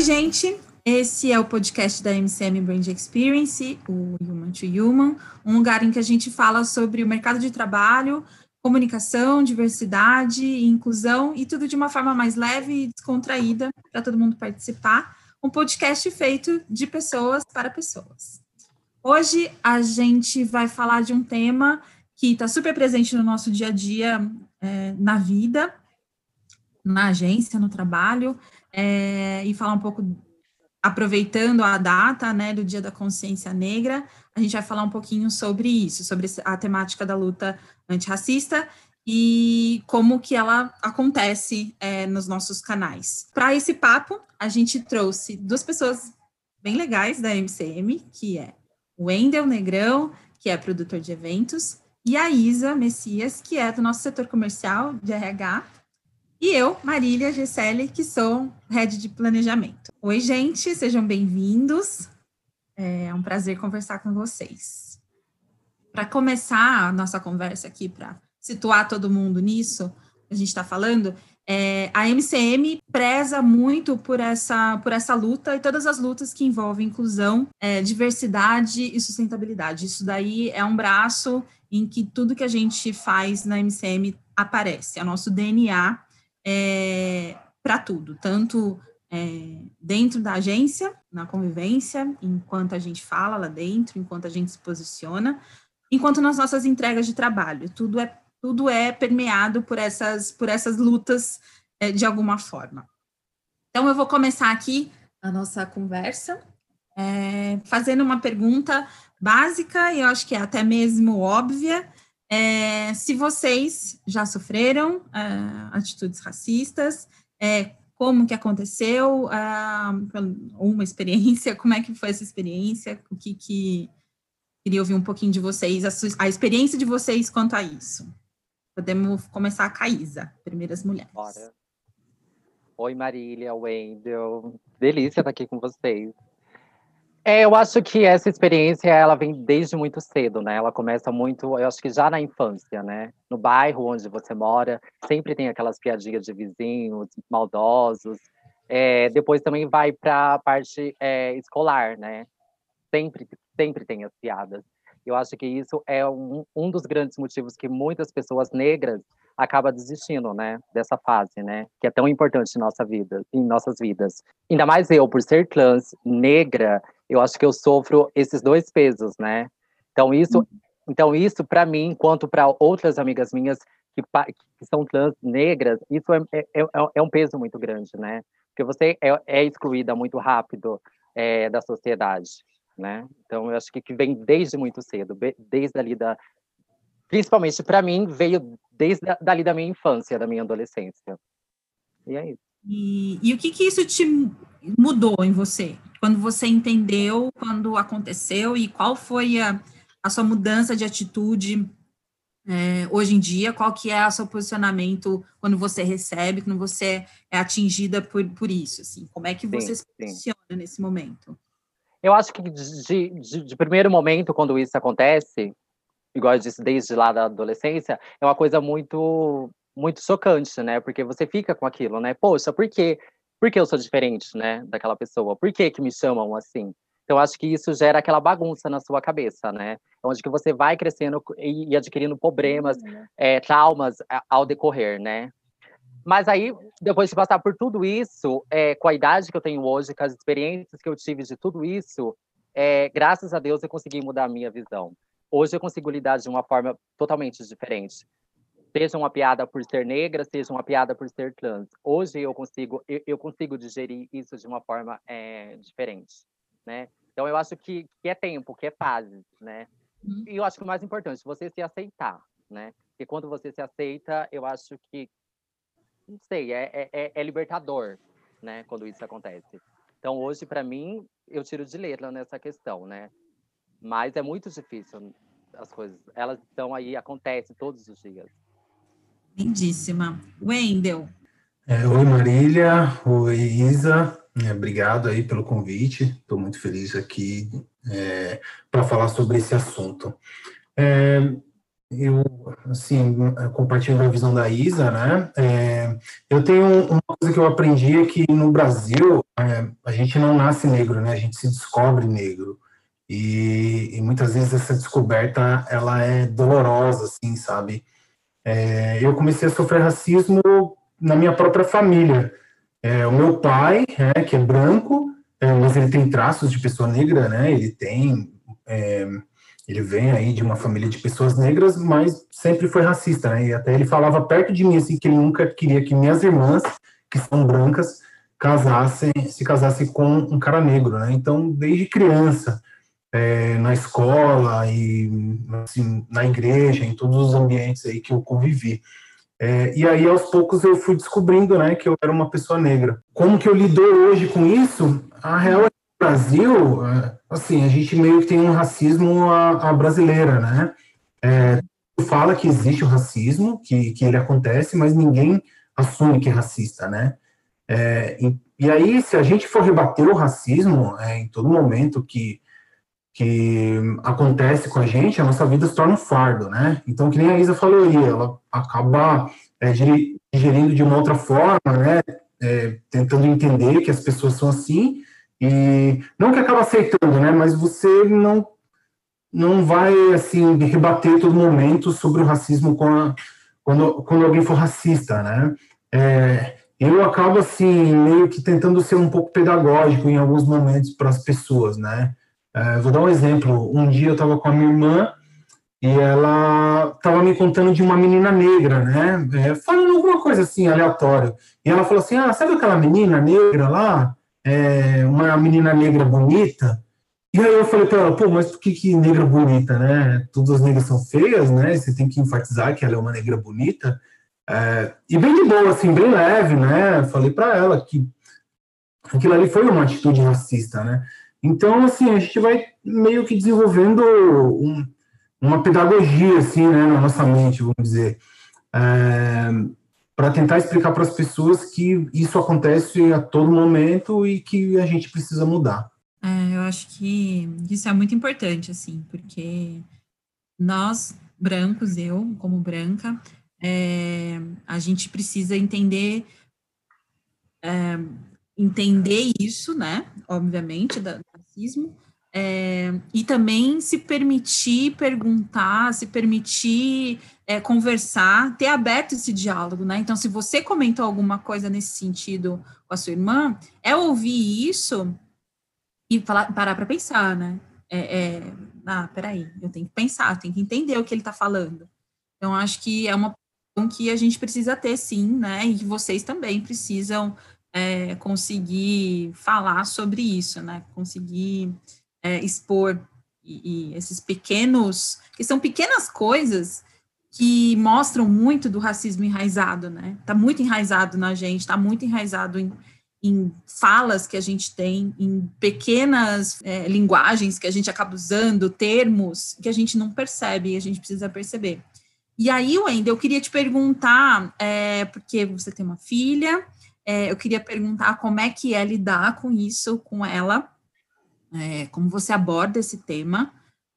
Oi, gente. Esse é o podcast da MCM Brand Experience, o Human to Human, um lugar em que a gente fala sobre o mercado de trabalho, comunicação, diversidade inclusão e tudo de uma forma mais leve e descontraída para todo mundo participar. Um podcast feito de pessoas para pessoas. Hoje a gente vai falar de um tema que está super presente no nosso dia a dia, é, na vida, na agência, no trabalho, é, e falar um pouco, aproveitando a data né, do Dia da Consciência Negra, a gente vai falar um pouquinho sobre isso, sobre a temática da luta antirracista e como que ela acontece é, nos nossos canais. Para esse papo, a gente trouxe duas pessoas bem legais da MCM, que é o Wendel Negrão, que é produtor de eventos, e a Isa Messias, que é do nosso setor comercial de RH, e eu, Marília Gesselli, que sou head de planejamento. Oi, gente, sejam bem-vindos. É um prazer conversar com vocês. Para começar a nossa conversa aqui, para situar todo mundo nisso, a gente está falando, é, a MCM preza muito por essa, por essa luta e todas as lutas que envolvem inclusão, é, diversidade e sustentabilidade. Isso daí é um braço em que tudo que a gente faz na MCM aparece, é o nosso DNA é, para tudo, tanto é, dentro da agência, na convivência, enquanto a gente fala lá dentro, enquanto a gente se posiciona, enquanto nas nossas entregas de trabalho. Tudo é, tudo é permeado por essas, por essas lutas é, de alguma forma. Então, eu vou começar aqui a nossa conversa, é, fazendo uma pergunta básica, e eu acho que é até mesmo óbvia, é, se vocês já sofreram é, atitudes racistas, é, como que aconteceu, uma experiência, como é que foi essa experiência, o que que... Queria ouvir um pouquinho de vocês, a, a experiência de vocês quanto a isso. Podemos começar com a Isa, primeiras mulheres. Bora. Oi, Marília, Wendel. Delícia estar aqui com vocês. É, eu acho que essa experiência ela vem desde muito cedo, né? Ela começa muito, eu acho que já na infância, né? No bairro onde você mora, sempre tem aquelas piadinhas de vizinhos maldosos. É, depois também vai para a parte é, escolar, né? Sempre, sempre tem as piadas. Eu acho que isso é um, um dos grandes motivos que muitas pessoas negras acabam desistindo, né, dessa fase, né, que é tão importante em nossa vida, em nossas vidas. Ainda mais eu, por ser trans, negra, eu acho que eu sofro esses dois pesos, né? Então isso, então isso para mim, enquanto para outras amigas minhas que, que, são trans negras, isso é, é, é, é, um peso muito grande, né? Porque você é, é excluída muito rápido é, da sociedade, né? Então eu acho que, que vem desde muito cedo, desde ali da, principalmente para mim veio desde dali da minha infância, da minha adolescência. E é isso. E, e o que que isso te mudou em você? Quando você entendeu, quando aconteceu e qual foi a, a sua mudança de atitude é, hoje em dia? Qual que é o seu posicionamento quando você recebe, quando você é atingida por, por isso? Assim? Como é que você sim, se posiciona sim. nesse momento? Eu acho que de, de, de, primeiro momento, quando isso acontece, igual eu disse, desde lá da adolescência, é uma coisa muito muito chocante, né? Porque você fica com aquilo, né? Poxa, por quê? Por que eu sou diferente, né, daquela pessoa? Por que que me chamam assim? Então, acho que isso gera aquela bagunça na sua cabeça, né? Onde que você vai crescendo e adquirindo problemas, é, traumas ao decorrer, né? Mas aí, depois de passar por tudo isso, é, com a idade que eu tenho hoje, com as experiências que eu tive de tudo isso, é, graças a Deus eu consegui mudar a minha visão. Hoje eu consigo lidar de uma forma totalmente diferente seja uma piada por ser negra, seja uma piada por ser trans. Hoje eu consigo eu, eu consigo digerir isso de uma forma é, diferente, né? Então eu acho que, que é tempo, que é fase, né? Uhum. E eu acho que o mais importante, você se aceitar, né? Porque quando você se aceita, eu acho que não sei, é, é, é, é libertador, né? Quando isso acontece. Então hoje para mim eu tiro de letra nessa questão, né? Mas é muito difícil as coisas, elas estão aí, acontecem todos os dias. Lindíssima. Wendel. É, oi, Marília. Oi, Isa. É, obrigado aí pelo convite. Estou muito feliz aqui é, para falar sobre esse assunto. É, eu, assim, compartilho a visão da Isa, né? É, eu tenho uma coisa que eu aprendi é que no Brasil é, a gente não nasce negro, né? A gente se descobre negro. E, e muitas vezes essa descoberta, ela é dolorosa, assim, sabe? É, eu comecei a sofrer racismo na minha própria família. É, o meu pai, é, que é branco, é, mas ele tem traços de pessoa negra, né? Ele tem é, ele vem aí de uma família de pessoas negras, mas sempre foi racista, né? E até ele falava perto de mim assim que ele nunca queria que minhas irmãs, que são brancas, casassem, se casassem com um cara negro, né? Então, desde criança, é, na escola e assim, na igreja, em todos os ambientes aí que eu convivi. É, e aí, aos poucos, eu fui descobrindo, né, que eu era uma pessoa negra. Como que eu lido hoje com isso? A real é Brasil, é, assim, a gente meio que tem um racismo a, a brasileira, né? É, fala que existe o racismo, que, que ele acontece, mas ninguém assume que é racista, né? É, e, e, aí, se a gente for rebater o racismo é, em todo momento que, que acontece com a gente, a nossa vida se torna um fardo, né? Então, que nem a Isa falou aí, ela acaba é, digerindo de uma outra forma, né? É, tentando entender que as pessoas são assim, e não que acaba aceitando, né? Mas você não não vai assim rebater todo momento sobre o racismo a, quando quando alguém for racista, né? É, eu acabo assim meio que tentando ser um pouco pedagógico em alguns momentos para as pessoas, né? É, vou dar um exemplo. Um dia eu estava com a minha irmã e ela estava me contando de uma menina negra, né? É, falando alguma coisa assim aleatória. E ela falou assim: Ah, sabe aquela menina negra lá? é, uma menina negra bonita. E aí eu falei para ela, pô, mas por que, que negra bonita, né? Todas as negras são feias, né? Você tem que enfatizar que ela é uma negra bonita. É, e bem de boa, assim, bem leve, né? Falei para ela que aquilo ali foi uma atitude racista, né? Então, assim, a gente vai meio que desenvolvendo um, uma pedagogia, assim, né, na nossa mente, vamos dizer. É, para tentar explicar para as pessoas que isso acontece a todo momento e que a gente precisa mudar. É, eu acho que isso é muito importante, assim, porque nós, brancos, eu, como branca, é, a gente precisa entender é, entender isso, né, obviamente, do racismo, é, e também se permitir perguntar, se permitir é, conversar, ter aberto esse diálogo, né? Então, se você comentou alguma coisa nesse sentido com a sua irmã, é ouvir isso e falar, parar para pensar, né? É, é, ah, peraí, eu tenho que pensar, eu tenho que entender o que ele está falando. Então, acho que é uma questão que a gente precisa ter, sim, né? E que vocês também precisam é, conseguir falar sobre isso, né? Conseguir é, expor e, e esses pequenos, que são pequenas coisas que mostram muito do racismo enraizado, né? Está muito enraizado na gente, está muito enraizado em, em, falas que a gente tem, em pequenas é, linguagens que a gente acaba usando, termos que a gente não percebe e a gente precisa perceber. E aí, Wendel, eu queria te perguntar, é, porque você tem uma filha, é, eu queria perguntar como é que é lidar com isso, com ela, é, como você aborda esse tema,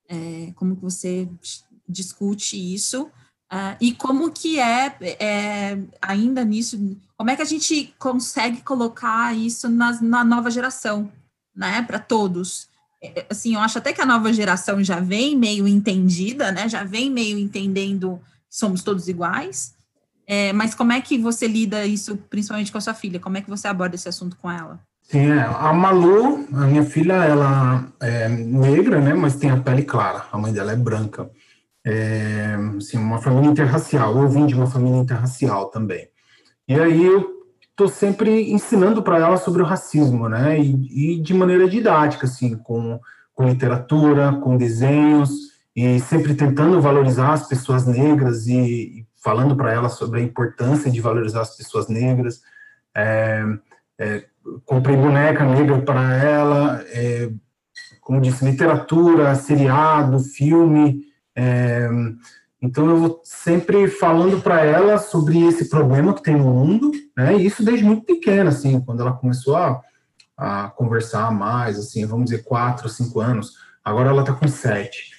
é, como você discute isso, Uh, e como que é, é, ainda nisso, como é que a gente consegue colocar isso na, na nova geração, né, para todos? É, é, assim, eu acho até que a nova geração já vem meio entendida, né, já vem meio entendendo que somos todos iguais, é, mas como é que você lida isso, principalmente com a sua filha? Como é que você aborda esse assunto com ela? Sim, é, a Malu, a minha filha, ela é negra, né, mas tem a pele clara, a mãe dela é branca é, assim, uma família interracial. Eu vim de uma família interracial também. E aí eu estou sempre ensinando para ela sobre o racismo, né? E, e, de maneira didática, assim, com, com literatura, com desenhos, e sempre tentando valorizar as pessoas negras e, e falando para ela sobre a importância de valorizar as pessoas negras. É, é, comprei boneca negra para ela, é, como disse, literatura, seriado, filme, é, então eu vou sempre falando para ela sobre esse problema que tem no mundo, né? E isso desde muito pequena, assim, quando ela começou a, a conversar mais, assim, vamos dizer quatro, cinco anos. Agora ela está com sete,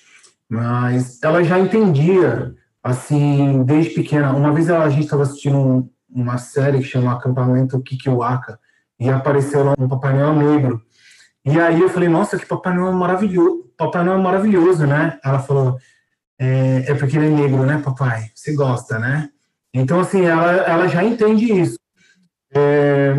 mas ela já entendia assim, desde pequena. Uma vez a gente estava assistindo um, uma série que chama Acampamento Kikiwaka, e apareceu lá um Papai Noel negro. E aí eu falei, nossa, que Papai Noel maravilhoso, Papai Noel maravilhoso, né? Ela falou, é, é porque ele é negro, né, papai? Você gosta, né? Então, assim, ela, ela já entende isso. É,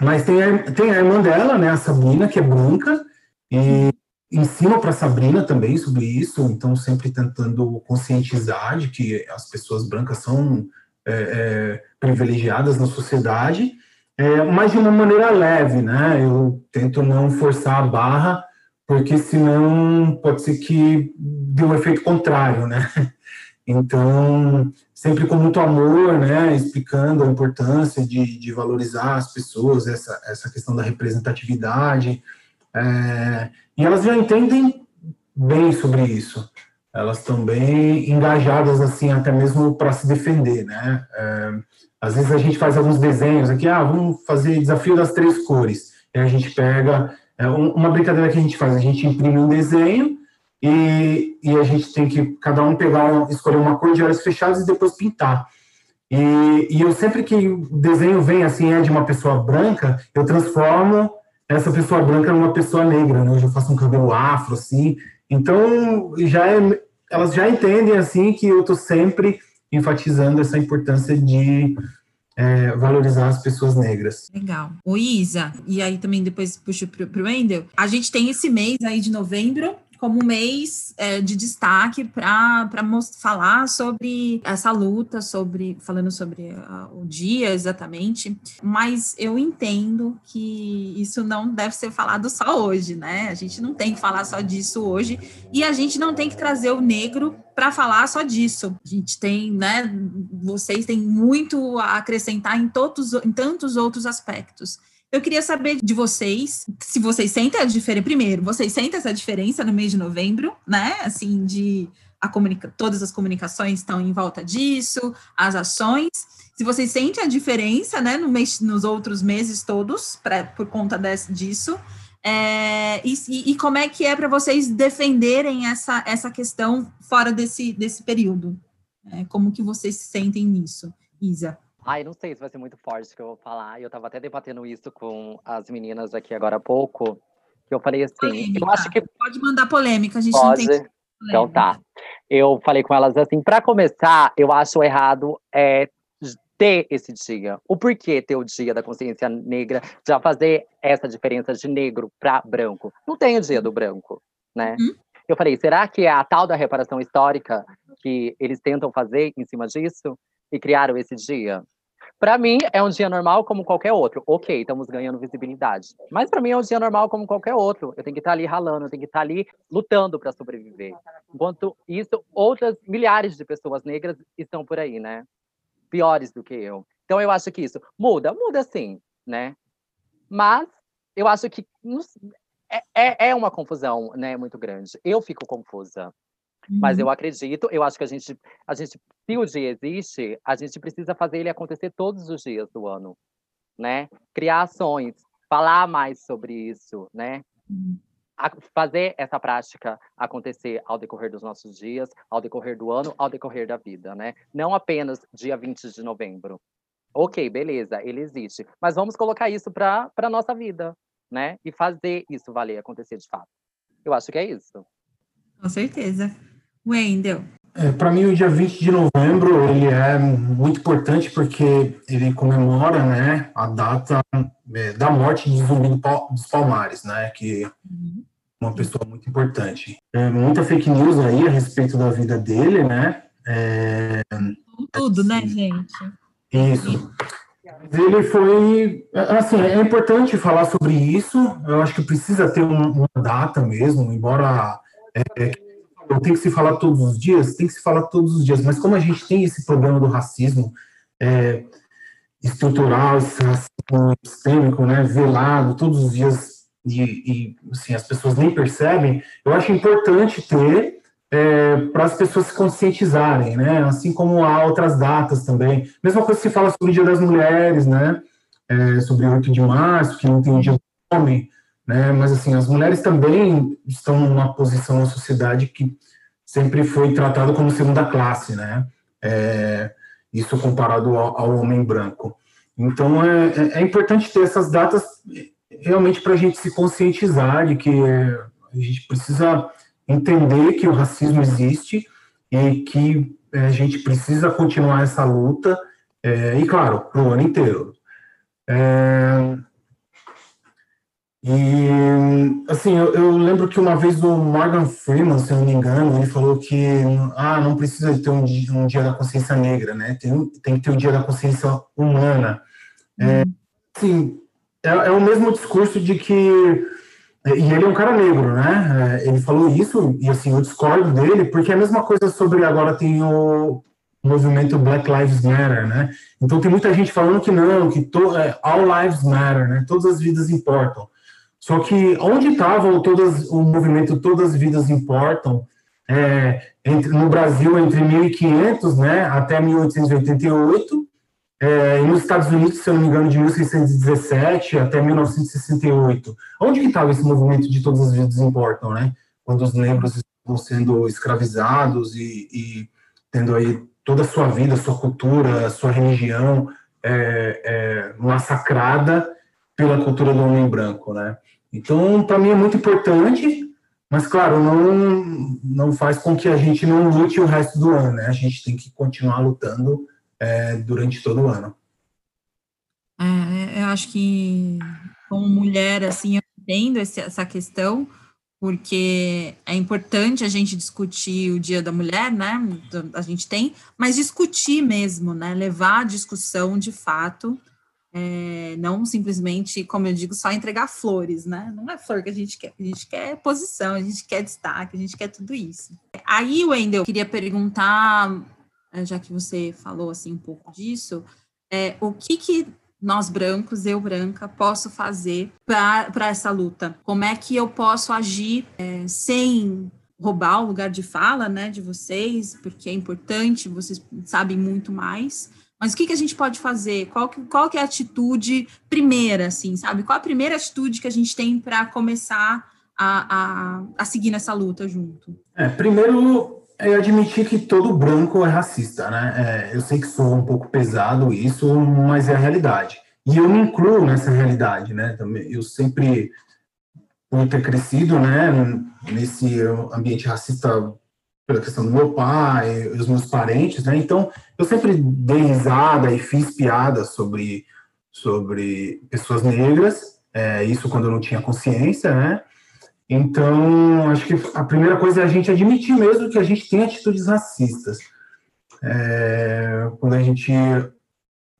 mas tem a, tem a irmã dela, né, a Sabrina, que é branca, e ensino para Sabrina também sobre isso, então sempre tentando conscientizar de que as pessoas brancas são é, é, privilegiadas na sociedade, é, mas de uma maneira leve, né? Eu tento não forçar a barra, porque senão pode ser que dê um efeito contrário, né? Então, sempre com muito amor, né, explicando a importância de, de valorizar as pessoas, essa, essa questão da representatividade, é, e elas já entendem bem sobre isso. Elas estão bem engajadas, assim, até mesmo para se defender, né? É, às vezes a gente faz alguns desenhos aqui, ah, vamos fazer desafio das três cores. E a gente pega, é, uma brincadeira que a gente faz, a gente imprime um desenho e, e a gente tem que, cada um pegar, escolher uma cor de olhos fechados e depois pintar. E, e eu sempre que o desenho vem assim, é de uma pessoa branca, eu transformo essa pessoa branca numa pessoa negra, né? Eu já faço um cabelo afro, assim. Então, já é, elas já entendem, assim, que eu estou sempre enfatizando essa importância de é, valorizar as pessoas negras. Legal. O Isa, e aí também depois puxo para o Wendel, a gente tem esse mês aí de novembro, como um mês é, de destaque para falar sobre essa luta, sobre falando sobre uh, o dia exatamente, mas eu entendo que isso não deve ser falado só hoje, né? A gente não tem que falar só disso hoje e a gente não tem que trazer o negro para falar só disso. A gente tem, né? Vocês têm muito a acrescentar em todos, em tantos outros aspectos. Eu queria saber de vocês, se vocês sentem a diferença. Primeiro, vocês sentem essa diferença no mês de novembro, né? Assim, de a comunica todas as comunicações estão em volta disso, as ações. Se vocês sentem a diferença, né, no mês, nos outros meses todos, pra, por conta desse, disso, é, e, e, como é que é para vocês defenderem essa, essa questão fora desse, desse período? É, como que vocês se sentem nisso, Isa? Ai, não sei se vai ser muito forte que eu vou falar. Eu tava até debatendo isso com as meninas aqui agora há pouco. Que eu falei assim, polêmica. eu acho que. Pode mandar polêmica, a gente Pode. não tem. Então tá. Eu falei com elas assim, para começar, eu acho errado é, ter esse dia. O porquê ter o dia da consciência negra, já fazer essa diferença de negro para branco. Não tem o dia do branco, né? Uhum. Eu falei, será que é a tal da reparação histórica que eles tentam fazer em cima disso e criaram esse dia? Para mim, é um dia normal como qualquer outro. Ok, estamos ganhando visibilidade. Mas para mim é um dia normal como qualquer outro. Eu tenho que estar ali ralando, eu tenho que estar ali lutando para sobreviver. Enquanto isso, outras milhares de pessoas negras estão por aí, né? Piores do que eu. Então eu acho que isso muda, muda sim, né? Mas eu acho que é, é, é uma confusão, né, muito grande. Eu fico confusa. Mas eu uhum. acredito, eu acho que a gente, a gente, se o dia existe, a gente precisa fazer ele acontecer todos os dias do ano, né? Criar ações, falar mais sobre isso, né? Uhum. fazer essa prática acontecer ao decorrer dos nossos dias, ao decorrer do ano, ao decorrer da vida, né? Não apenas dia 20 de novembro. Ok, beleza, ele existe. Mas vamos colocar isso para a nossa vida, né? E fazer isso valer acontecer de fato. Eu acho que é isso. Com certeza. Wendel. É, Para mim, o dia 20 de novembro ele é muito importante porque ele comemora né, a data é, da morte de Zumbi dos Palmares, né, que é uma pessoa muito importante. É, muita fake news aí a respeito da vida dele, né? É, Tudo, né, gente? Isso. Ele foi, assim, é importante falar sobre isso. Eu acho que precisa ter uma data mesmo, embora é, tem que se falar todos os dias? Tem que se falar todos os dias, mas como a gente tem esse problema do racismo é, estrutural, esse racismo sistêmico, né, velado, todos os dias, e, e assim, as pessoas nem percebem, eu acho importante ter é, para as pessoas se conscientizarem, né, assim como há outras datas também. Mesma coisa se fala sobre o Dia das Mulheres, né, é, sobre o 8 de março, que não tem o Dia do Homem, né? Mas assim, as mulheres também estão numa posição na sociedade que sempre foi tratado como segunda classe, né? É, isso comparado ao, ao, homem branco. Então, é, é, é importante ter essas datas realmente para a gente se conscientizar de que a gente precisa entender que o racismo existe e que é, a gente precisa continuar essa luta, é, e claro, o ano inteiro. É, e, assim, eu, eu, lembro que uma vez o Morgan Freeman, se eu não me engano, ele falou que, ah, não precisa ter um, um dia da consciência negra, né? Tem, tem que ter o um dia da consciência humana. É, uhum. assim, é, é, o mesmo discurso de que, e ele é um cara negro, né? É, ele falou isso, e assim, eu discordo dele, porque é a mesma coisa sobre, agora tem o movimento Black Lives Matter, né? Então tem muita gente falando que não, que to, é, all lives matter, né? Todas as vidas importam. Só que onde estava o movimento Todas as Vidas Importam, é, entre, no Brasil entre 1500 né, até 1888, é, e nos Estados Unidos, se eu não me engano, de 1617 até 1968. Onde que estava esse movimento de Todas as Vidas Importam, né? Quando os negros estavam sendo escravizados e, e tendo aí toda a sua vida, sua cultura, sua religião é, é, massacrada pela cultura do homem branco, né? Então, para mim é muito importante, mas claro, não, não faz com que a gente não lute o resto do ano, né? A gente tem que continuar lutando é, durante todo o ano. É, eu acho que como mulher, assim, eu entendo essa questão, porque é importante a gente discutir o Dia da Mulher, né? A gente tem, mas discutir mesmo, né? Levar a discussão de fato é, não simplesmente, como eu digo, só entregar flores, né? Não é flor que a gente quer, a gente quer posição, a gente quer destaque, a gente quer tudo isso. Aí, Wendel, eu queria perguntar, é, já que você falou assim um pouco disso, é, o que que nós brancos, eu branca, posso fazer para essa luta? Como é que eu posso agir é, sem roubar o lugar de fala, né, de vocês, porque é importante, vocês sabem muito mais, mas o que, que a gente pode fazer? Qual que, qual que é a atitude primeira, assim, sabe? Qual a primeira atitude que a gente tem para começar a, a, a, seguir nessa luta junto? É, primeiro, é admitir que todo branco é racista, né? É, eu sei que sou um pouco pesado isso, mas é a realidade. E eu me incluo nessa realidade, né? Também, eu sempre, por ter crescido, né, nesse ambiente racista pela questão do meu pai, os meus parentes, né? Então, eu sempre dei risada e fiz piadas sobre, sobre pessoas negras, é, isso quando eu não tinha consciência, né? Então, acho que a primeira coisa é a gente admitir mesmo que a gente tem atitudes racistas. É, quando a gente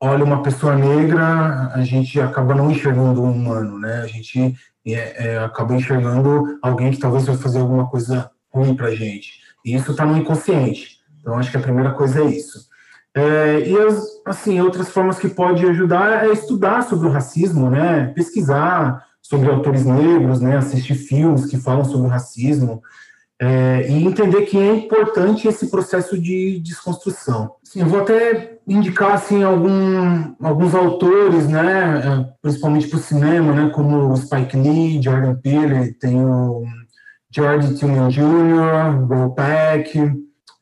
olha uma pessoa negra, a gente acaba não enxergando um humano, né? A gente é, é acaba enxergando alguém que talvez vai fazer alguma coisa ruim para a gente. E isso está no inconsciente. Então, acho que a primeira coisa é isso. É, e, as, assim, outras formas que pode ajudar é estudar sobre o racismo, né? Pesquisar sobre autores negros, né? Assistir filmes que falam sobre o racismo. É, e entender que é importante esse processo de desconstrução. Assim, eu vou até indicar assim algum, alguns autores, né, é, principalmente para o cinema, né, como Spike Lee, Jordan Peele, tem o George Tillman Jr., Bill Peck,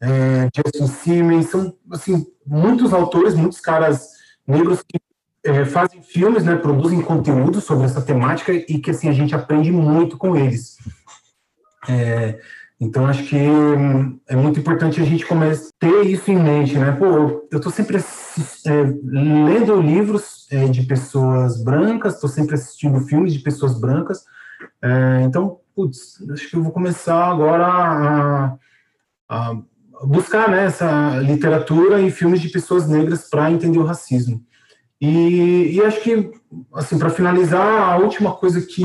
é, Justin Simmons, são assim, muitos autores, muitos caras negros que é, fazem filmes, né, produzem conteúdo sobre essa temática e que assim a gente aprende muito com eles. É, então acho que hum, é muito importante a gente ter isso em mente, né? Pô, eu estou sempre é, lendo livros é, de pessoas brancas, estou sempre assistindo filmes de pessoas brancas. É, então putz, acho que eu vou começar agora a, a buscar né, essa literatura e filmes de pessoas negras para entender o racismo. E, e acho que, assim, para finalizar, a última coisa que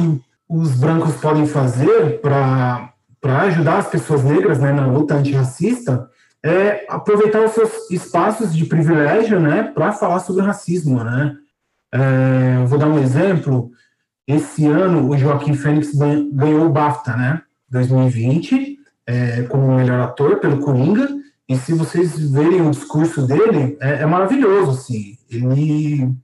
os brancos podem fazer para ajudar as pessoas negras né, na luta antirracista é aproveitar os seus espaços de privilégio né, para falar sobre racismo. Né? É, vou dar um exemplo. Esse ano, o Joaquim Fênix ganhou o BAFTA, né? 2020, é, como melhor ator pelo Coringa. E se vocês verem o discurso dele, é, é, maravilhoso, assim. Ele,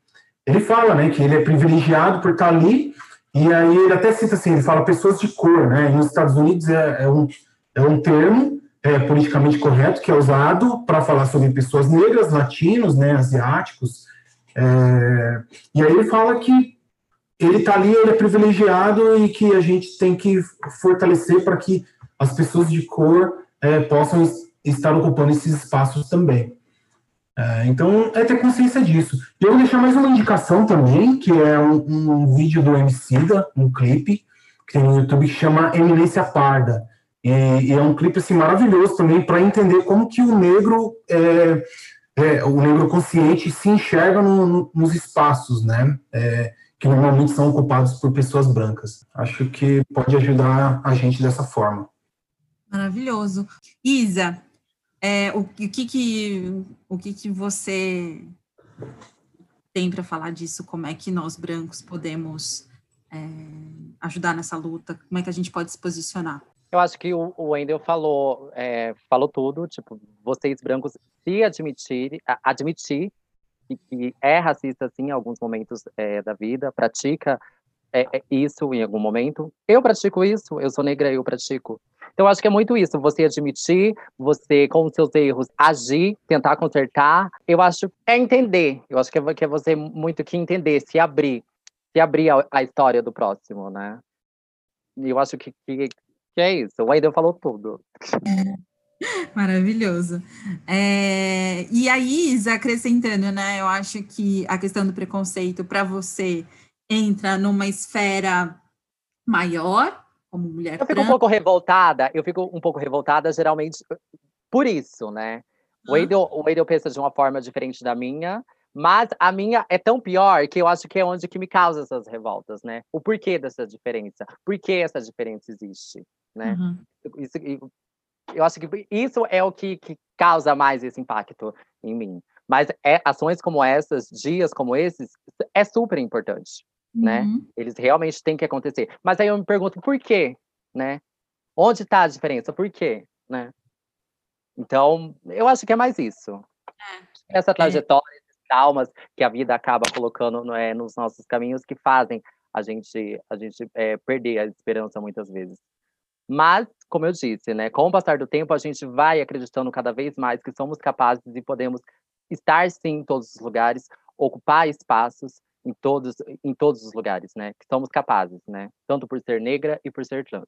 ele fala, né, que ele é privilegiado por estar ali. E aí ele até cita assim, ele fala pessoas de cor, né? E nos Estados Unidos é, é um, é um termo é, politicamente correto que é usado para falar sobre pessoas negras, latinos, né, asiáticos. É, e aí ele fala que ele está ali, ele é privilegiado e que a gente tem que fortalecer para que as pessoas de cor é, possam estar ocupando esses espaços também. É, então, é ter consciência disso. Eu vou deixar mais uma indicação também, que é um, um vídeo do Emicida, um clipe, que tem no YouTube, que chama Eminência Parda. E, e é um clipe assim, maravilhoso também para entender como que o negro, é, é, o negro consciente se enxerga no, no, nos espaços, né? É, que normalmente são ocupados por pessoas brancas. Acho que pode ajudar a gente dessa forma. Maravilhoso. Isa, é, o, o, que que o que que você tem para falar disso? Como é que nós brancos podemos é, ajudar nessa luta? Como é que a gente pode se posicionar? Eu acho que o, o Wendel falou, é, falou tudo, tipo, vocês brancos se admitirem, admitir que, é racista, sim, em alguns momentos é, da vida, pratica é, é, isso em algum momento. Eu pratico isso, eu sou negra, eu pratico. Então, acho que é muito isso, você admitir, você, com os seus erros, agir, tentar consertar. Eu acho é entender. Eu acho que é, que é você muito que entender, se abrir, se abrir a, a história do próximo, né? E eu acho que, que, que é isso. O Aiden falou tudo. Maravilhoso. É, e aí, Isa, acrescentando, né? Eu acho que a questão do preconceito para você entra numa esfera maior, como mulher Eu fico um pouco revoltada, eu fico um pouco revoltada geralmente por isso, né? O Wade, o Wade pensa de uma forma diferente da minha, mas a minha é tão pior que eu acho que é onde que me causa essas revoltas, né? O porquê dessa diferença, por que essa diferença existe, né? Uhum. Isso, eu acho que isso é o que, que causa mais esse impacto em mim. Mas é, ações como essas, dias como esses, é super importante né? Uhum. Eles realmente têm que acontecer. Mas aí eu me pergunto por quê, né? Onde está a diferença? Por quê, né? Então, eu acho que é mais isso. É. Essa é. trajetória, esses traumas que a vida acaba colocando é, nos nossos caminhos que fazem a gente, a gente é, perder a esperança muitas vezes. Mas, como eu disse, né, com o passar do tempo, a gente vai acreditando cada vez mais que somos capazes e podemos estar sim em todos os lugares, ocupar espaços em todos, em todos os lugares, né? Que somos capazes, né? Tanto por ser negra e por ser trans.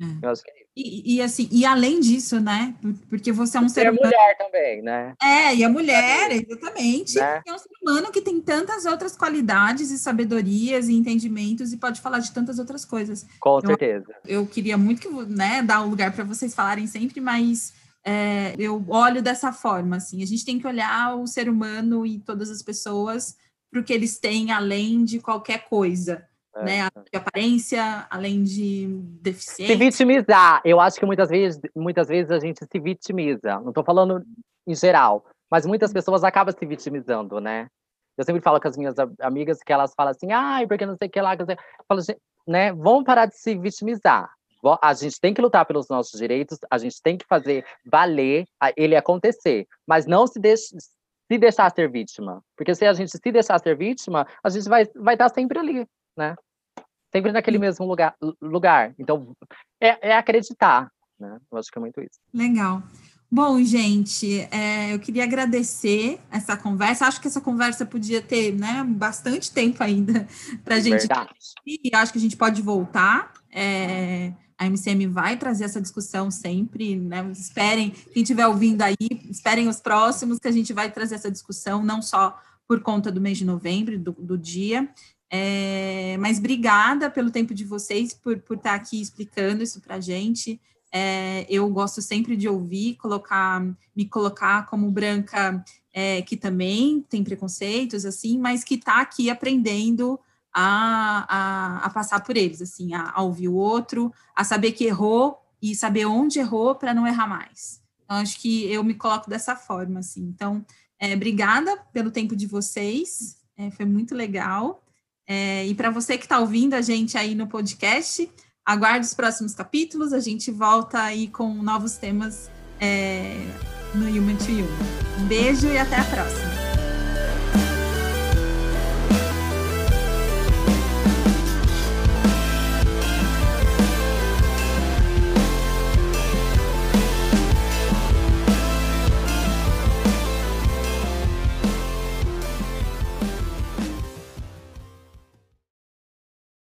É. É e, e, assim, e além disso, né? Porque você é um ser humano. mulher também, né? É, e a mulher, exatamente. Né? É um ser humano que tem tantas outras qualidades e sabedorias e entendimentos e pode falar de tantas outras coisas. Com então, certeza. Eu queria muito que, né, dar um lugar para vocês falarem sempre, mas é, eu olho dessa forma, assim. A gente tem que olhar o ser humano e todas as pessoas para o que eles têm além de qualquer coisa. É. Né, de aparência, além de deficiência. Se vitimizar, eu acho que muitas vezes, muitas vezes a gente se vitimiza. Não estou falando em geral, mas muitas pessoas acabam se vitimizando, né? Eu sempre falo com as minhas amigas que elas falam assim, ai, porque não sei o que lá, eu falo, assim, né? Vamos parar de se vitimizar. A gente tem que lutar pelos nossos direitos, a gente tem que fazer valer ele acontecer, mas não se deixe, se deixar ser vítima. Porque se a gente se deixar ser vítima, a gente vai, vai estar sempre ali, né? Sempre naquele mesmo lugar. lugar. Então, é, é acreditar, né? Eu acho que é muito isso. Legal. Bom, gente, é, eu queria agradecer essa conversa. Acho que essa conversa podia ter né, bastante tempo ainda para a gente. Verdade. E acho que a gente pode voltar. É, a MCM vai trazer essa discussão sempre, né? Esperem, quem estiver ouvindo aí, esperem os próximos, que a gente vai trazer essa discussão, não só por conta do mês de novembro, do, do dia, é, mas obrigada pelo tempo de vocês, por, por estar aqui explicando isso para a gente. É, eu gosto sempre de ouvir, colocar, me colocar como branca é, que também tem preconceitos, assim, mas que está aqui aprendendo a, a, a passar por eles, assim, a, a, ouvir o outro, a saber que errou e saber onde errou para não errar mais. Então, acho que eu me coloco dessa forma, assim. Então, é, obrigada pelo tempo de vocês, é, foi muito legal. É, e para você que está ouvindo a gente aí no podcast, aguarde os próximos capítulos, a gente volta aí com novos temas é, no Human to Human. Um beijo e até a próxima.